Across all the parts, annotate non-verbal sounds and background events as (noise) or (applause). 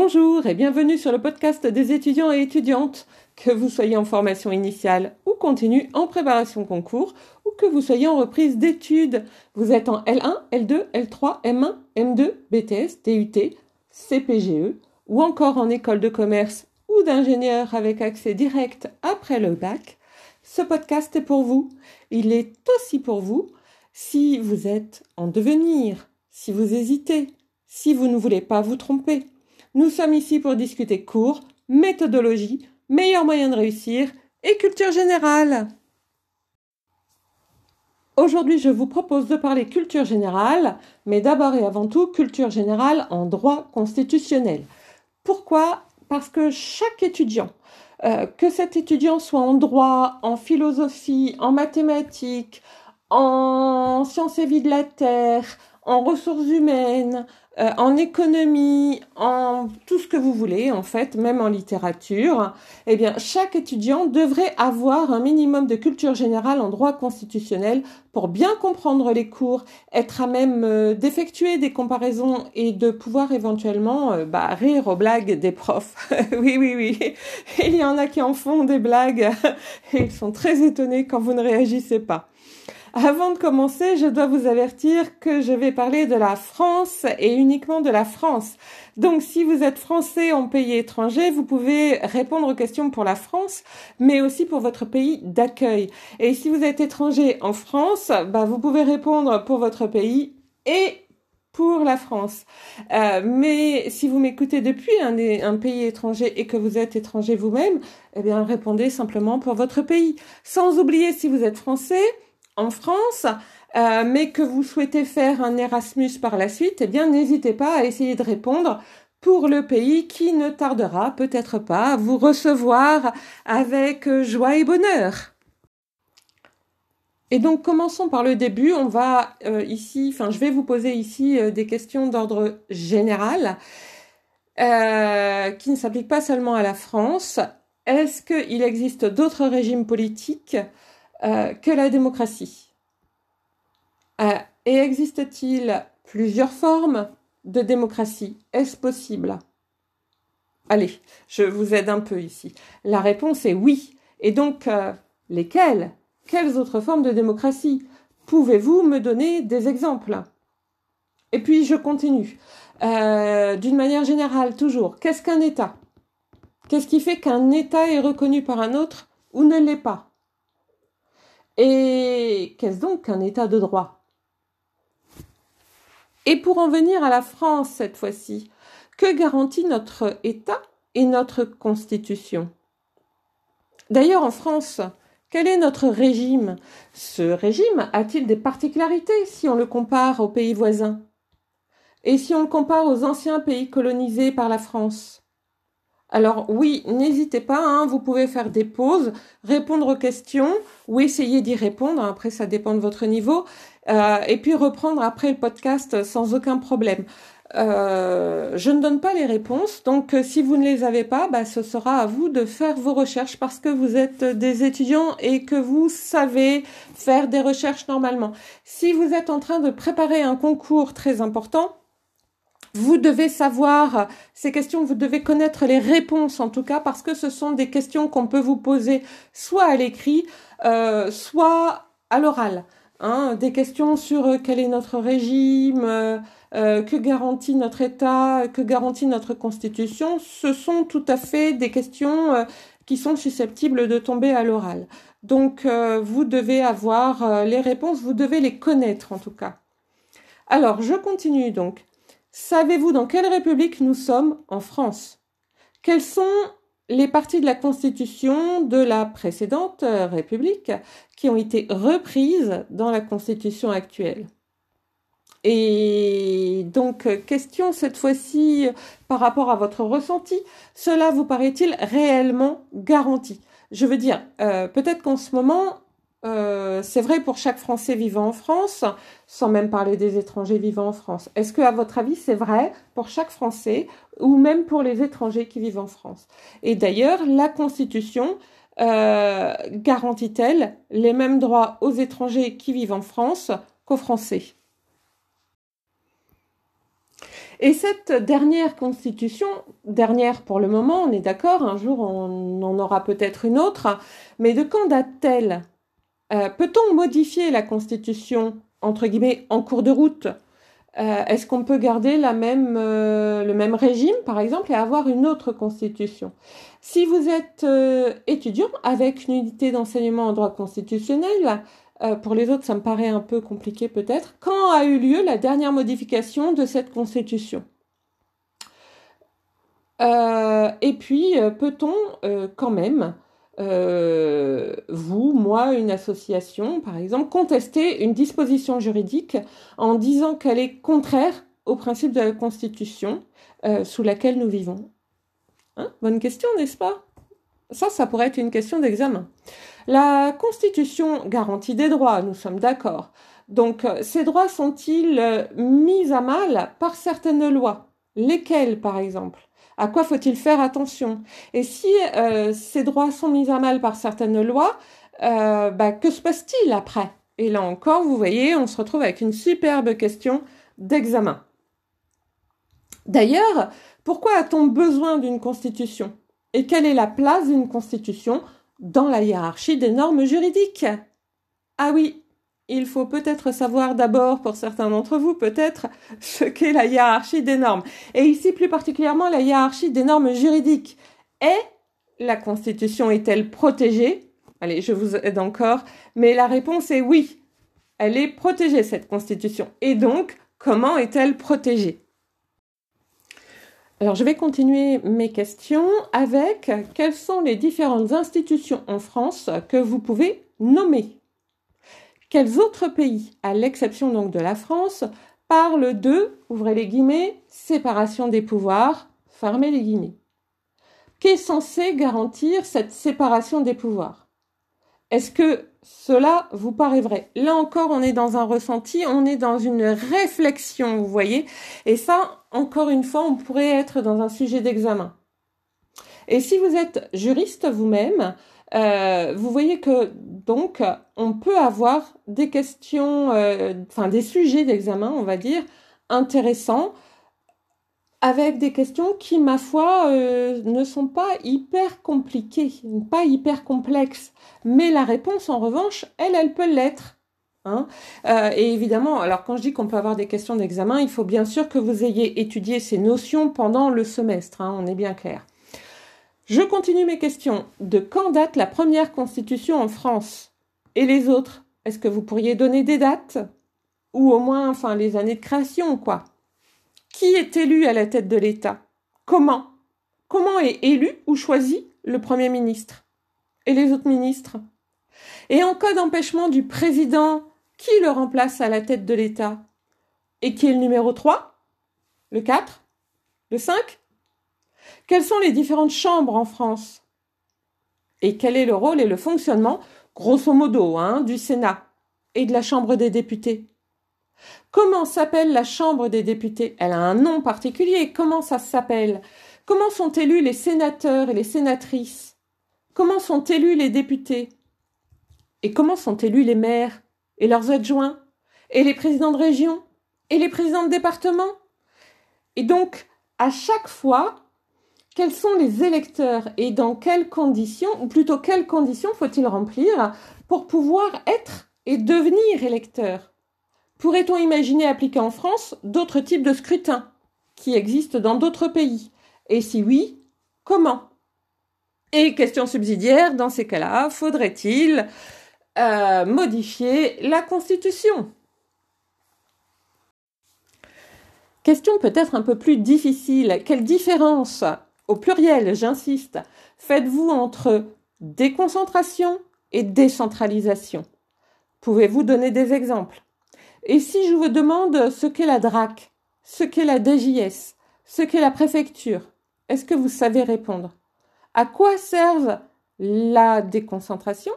Bonjour et bienvenue sur le podcast des étudiants et étudiantes, que vous soyez en formation initiale ou continue en préparation concours ou que vous soyez en reprise d'études. Vous êtes en L1, L2, L3, M1, M2, BTS, DUT, CPGE ou encore en école de commerce ou d'ingénieur avec accès direct après le bac. Ce podcast est pour vous. Il est aussi pour vous si vous êtes en devenir, si vous hésitez, si vous ne voulez pas vous tromper. Nous sommes ici pour discuter cours, méthodologie, meilleurs moyens de réussir et culture générale. Aujourd'hui, je vous propose de parler culture générale, mais d'abord et avant tout culture générale en droit constitutionnel. Pourquoi? Parce que chaque étudiant, euh, que cet étudiant soit en droit, en philosophie, en mathématiques, en sciences et vie de la Terre, en ressources humaines, euh, en économie, en tout ce que vous voulez, en fait, même en littérature, eh bien, chaque étudiant devrait avoir un minimum de culture générale en droit constitutionnel pour bien comprendre les cours, être à même euh, d'effectuer des comparaisons et de pouvoir éventuellement euh, bah, rire aux blagues des profs. (laughs) oui, oui, oui. Il y en a qui en font des blagues et (laughs) ils sont très étonnés quand vous ne réagissez pas. Avant de commencer, je dois vous avertir que je vais parler de la France et uniquement de la France. Donc si vous êtes français en pays étranger, vous pouvez répondre aux questions pour la France, mais aussi pour votre pays d'accueil. Et si vous êtes étranger en France, bah, vous pouvez répondre pour votre pays et pour la France. Euh, mais si vous m'écoutez depuis un, un, pays étranger et que vous êtes étranger vous-même, eh bien répondez simplement pour votre pays. Sans oublier si vous êtes français, en France, euh, mais que vous souhaitez faire un Erasmus par la suite, eh bien n'hésitez pas à essayer de répondre pour le pays qui ne tardera peut-être pas à vous recevoir avec joie et bonheur. Et donc commençons par le début. On va euh, ici, enfin je vais vous poser ici euh, des questions d'ordre général qui ne s'appliquent pas seulement à la France. Est-ce qu'il existe d'autres régimes politiques euh, que la démocratie. Euh, et existe-t-il plusieurs formes de démocratie? Est-ce possible? Allez, je vous aide un peu ici. La réponse est oui. Et donc, euh, lesquelles? Quelles autres formes de démocratie? Pouvez-vous me donner des exemples? Et puis, je continue. D'une manière générale, toujours, qu'est-ce qu'un État? Qu'est-ce qui fait qu'un État est reconnu par un autre ou ne l'est pas? Et qu'est-ce donc qu'un État de droit? Et pour en venir à la France cette fois-ci, que garantit notre État et notre Constitution? D'ailleurs, en France, quel est notre régime? Ce régime a-t-il des particularités si on le compare aux pays voisins? Et si on le compare aux anciens pays colonisés par la France? Alors oui, n'hésitez pas, hein, vous pouvez faire des pauses, répondre aux questions ou essayer d'y répondre, après ça dépend de votre niveau, euh, et puis reprendre après le podcast sans aucun problème. Euh, je ne donne pas les réponses, donc euh, si vous ne les avez pas, bah, ce sera à vous de faire vos recherches parce que vous êtes des étudiants et que vous savez faire des recherches normalement. Si vous êtes en train de préparer un concours très important, vous devez savoir ces questions, vous devez connaître les réponses en tout cas, parce que ce sont des questions qu'on peut vous poser soit à l'écrit, euh, soit à l'oral. Hein, des questions sur euh, quel est notre régime, euh, que garantit notre État, que garantit notre Constitution. Ce sont tout à fait des questions qui sont susceptibles de tomber à l'oral. Donc vous devez avoir les réponses, vous devez les connaître en tout cas. Alors je continue donc. Savez-vous dans quelle république nous sommes en France? Quelles sont les parties de la Constitution de la précédente euh, République qui ont été reprises dans la Constitution actuelle? Et donc, euh, question cette fois-ci par rapport à votre ressenti, cela vous paraît-il réellement garanti? Je veux dire, euh, peut-être qu'en ce moment, euh, c'est vrai pour chaque Français vivant en France, sans même parler des étrangers vivant en France. Est-ce que, à votre avis, c'est vrai pour chaque Français ou même pour les étrangers qui vivent en France? Et d'ailleurs, la Constitution euh, garantit-elle les mêmes droits aux étrangers qui vivent en France qu'aux Français? Et cette dernière constitution, dernière pour le moment, on est d'accord, un jour on en aura peut-être une autre, mais de quand date-t-elle? Euh, Peut-on modifier la constitution, entre guillemets, en cours de route? Euh, Est-ce qu'on peut garder la même, euh, le même régime, par exemple, et avoir une autre constitution? Si vous êtes étudiant avec une unité d'enseignement en droit constitutionnel, euh, pour les autres, ça me paraît un peu compliqué peut-être. Quand a eu lieu la dernière modification de cette constitution? Euh, Et puis, euh, peut-on quand même, vous, moi, une association, par exemple, contester une disposition juridique en disant qu'elle est contraire au principe de la Constitution sous laquelle nous vivons. Hein? Bonne question, n'est-ce pas? Ça, ça pourrait être une question d'examen. La Constitution garantit des droits, nous sommes d'accord. Donc euh, ces droits sont-ils euh, mis à mal par certaines lois? Lesquelles, par exemple? À quoi faut-il faire attention? Et si euh, ces droits sont mis à mal par certaines lois, bah, que se passe-t-il après? Et là encore, vous voyez, on se retrouve avec une superbe question d'examen. D'ailleurs, pourquoi a-t-on besoin d'une constitution? Et quelle est la place d'une constitution dans la hiérarchie des normes juridiques? Ah oui, il faut peut-être savoir d'abord, pour certains d'entre vous, peut-être, ce qu'est la hiérarchie des normes. Et ici, plus particulièrement, la hiérarchie des normes juridiques. Est la Constitution est-elle protégée? Allez, je vous aide encore. Mais la réponse est oui. Elle est protégée, cette Constitution. Et donc, comment est-elle protégée? Alors je vais continuer mes questions avec quelles sont les différentes institutions en France que vous pouvez nommer? Quels autres pays, à l'exception donc de la France, parlent de, ouvrez les guillemets, séparation des pouvoirs, fermez les guillemets Qu'est censé garantir cette séparation des pouvoirs? Est-ce que cela vous paraît vrai? Là encore, on est dans un ressenti, on est dans une réflexion, vous voyez. Et ça, encore une fois, on pourrait être dans un sujet d'examen. Et si vous êtes juriste vous-même, euh, vous voyez que donc on peut avoir des questions, euh, enfin des sujets d'examen, on va dire, intéressants avec des questions qui, ma foi, euh, ne sont pas hyper compliquées, pas hyper complexes. Mais la réponse, en revanche, elle, elle peut l'être. Hein et évidemment, alors quand je dis qu'on peut avoir des questions d'examen, il faut bien sûr que vous ayez étudié ces notions pendant le semestre, hein, on est bien clair. Je continue mes questions. De quand date la première constitution en France? Et les autres? Est-ce que vous pourriez donner des dates? Ou au moins, enfin, les années de création, quoi. Qui est élu à la tête de l'État? Comment? Comment est élu ou choisi le Premier ministre? Et les autres ministres? Et en cas d'empêchement du président, qui le remplace à la tête de l'État? Et qui est le numéro 3 Le 4 Le 5 Quelles sont les différentes chambres en France? Et quel est le rôle et le fonctionnement, grosso modo, hein, du Sénat et de la Chambre des députés? Comment s'appelle la Chambre des députés? Elle a un nom particulier. Comment ça s'appelle? Comment sont élus les sénateurs et les sénatrices? Comment sont élus les députés? Et comment sont élus les maires et leurs adjoints? Et les présidents de région? Et les présidents de département? Et donc, à chaque fois, quels sont les électeurs et dans quelles conditions, ou plutôt quelles conditions faut-il remplir pour pouvoir être et devenir électeur? Pourrait-on imaginer appliquer en France d'autres types de scrutins qui existent dans d'autres pays? Et si oui, comment? Et question subsidiaire, dans ces cas-là, faudrait-il euh, modifier la Constitution? Question peut-être un peu plus difficile. Quelle différence, au pluriel, j'insiste, faites-vous entre déconcentration et décentralisation. Pouvez-vous donner des exemples? Et si je vous demande ce qu'est la DRAC, ce qu'est la DJS, ce qu'est la préfecture, est-ce que vous savez répondre? À quoi servent la déconcentration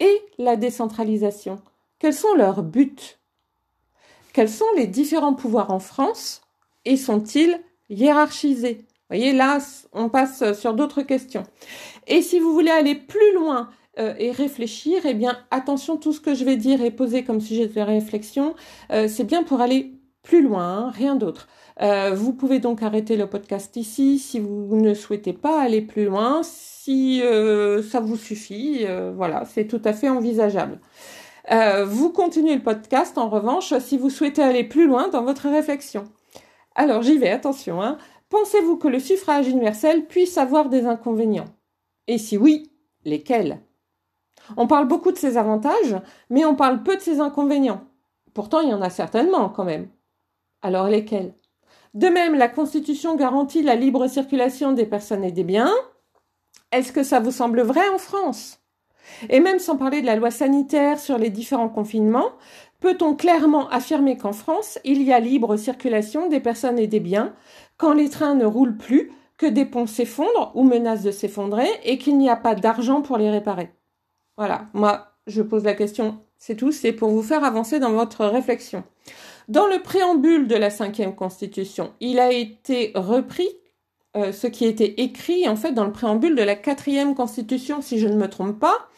et la décentralisation? Quels sont leurs buts? Quels sont les différents pouvoirs en France et sont-ils hiérarchisés? Vous voyez, là, on passe sur d'autres questions. Et si vous voulez aller plus loin euh, et réfléchir, eh bien, attention, tout ce que je vais dire et poser comme sujet de réflexion, euh, c'est bien pour aller plus loin, rien d'autre. Euh, vous pouvez donc arrêter le podcast ici si vous ne souhaitez pas aller plus loin, si ça vous suffit, voilà, c'est tout à fait envisageable. vous continuez le podcast en revanche si vous souhaitez aller plus loin dans votre réflexion. Alors j'y vais, attention. Hein. Pensez-vous que le suffrage universel puisse avoir des inconvénients? Et si oui, lesquels? On parle beaucoup de ses avantages, mais on parle peu de ses inconvénients. Pourtant, il y en a certainement quand même. Alors lesquels? De même, la Constitution garantit la libre circulation des personnes et des biens. Est-ce que ça vous semble vrai en France? Et même sans parler de la loi sanitaire sur les différents confinements, peut-on clairement affirmer qu'en France, il y a libre circulation des personnes et des biens quand les trains ne roulent plus, que des ponts s'effondrent ou menacent de s'effondrer et qu'il n'y a pas d'argent pour les réparer? Voilà, moi je pose la question, c'est tout, c'est pour vous faire avancer dans votre réflexion. Dans le préambule de la cinquième constitution, il a été repris euh, ce qui était écrit en fait dans le préambule de la quatrième constitution, si je ne me trompe pas,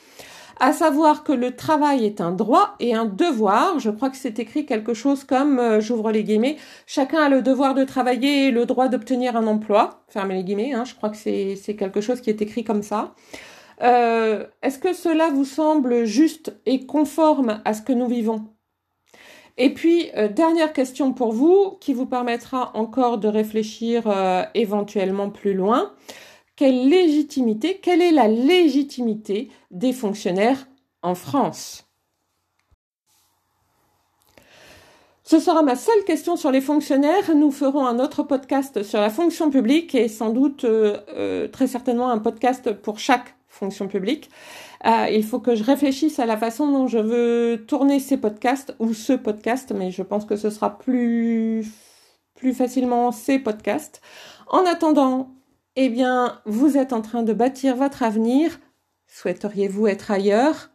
à savoir que le travail est un droit et un devoir. Je crois que c'est écrit quelque chose comme, euh, j'ouvre les guillemets, chacun a le devoir de travailler et le droit d'obtenir un emploi. Fermez les guillemets, hein, je crois que c'est quelque chose qui est écrit comme ça. Euh, Est-ce que cela vous semble juste et conforme à ce que nous vivons? Et puis, euh, dernière question pour vous, qui vous permettra encore de réfléchir éventuellement plus loin. Quelle légitimité, quelle est la légitimité des fonctionnaires en France? Ce sera ma seule question sur les fonctionnaires. Nous ferons un autre podcast sur la fonction publique et sans doute euh, très certainement un podcast pour chaque fonction publique. Euh, il faut que je réfléchisse à la façon dont je veux tourner ces podcasts ou ce podcast, mais je pense que ce sera plus facilement ces podcasts. En attendant, eh bien, vous êtes en train de bâtir votre avenir. Souhaiteriez-vous être ailleurs?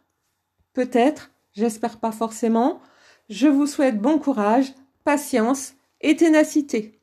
Peut-être, j'espère pas forcément. Je vous souhaite bon courage, patience et ténacité.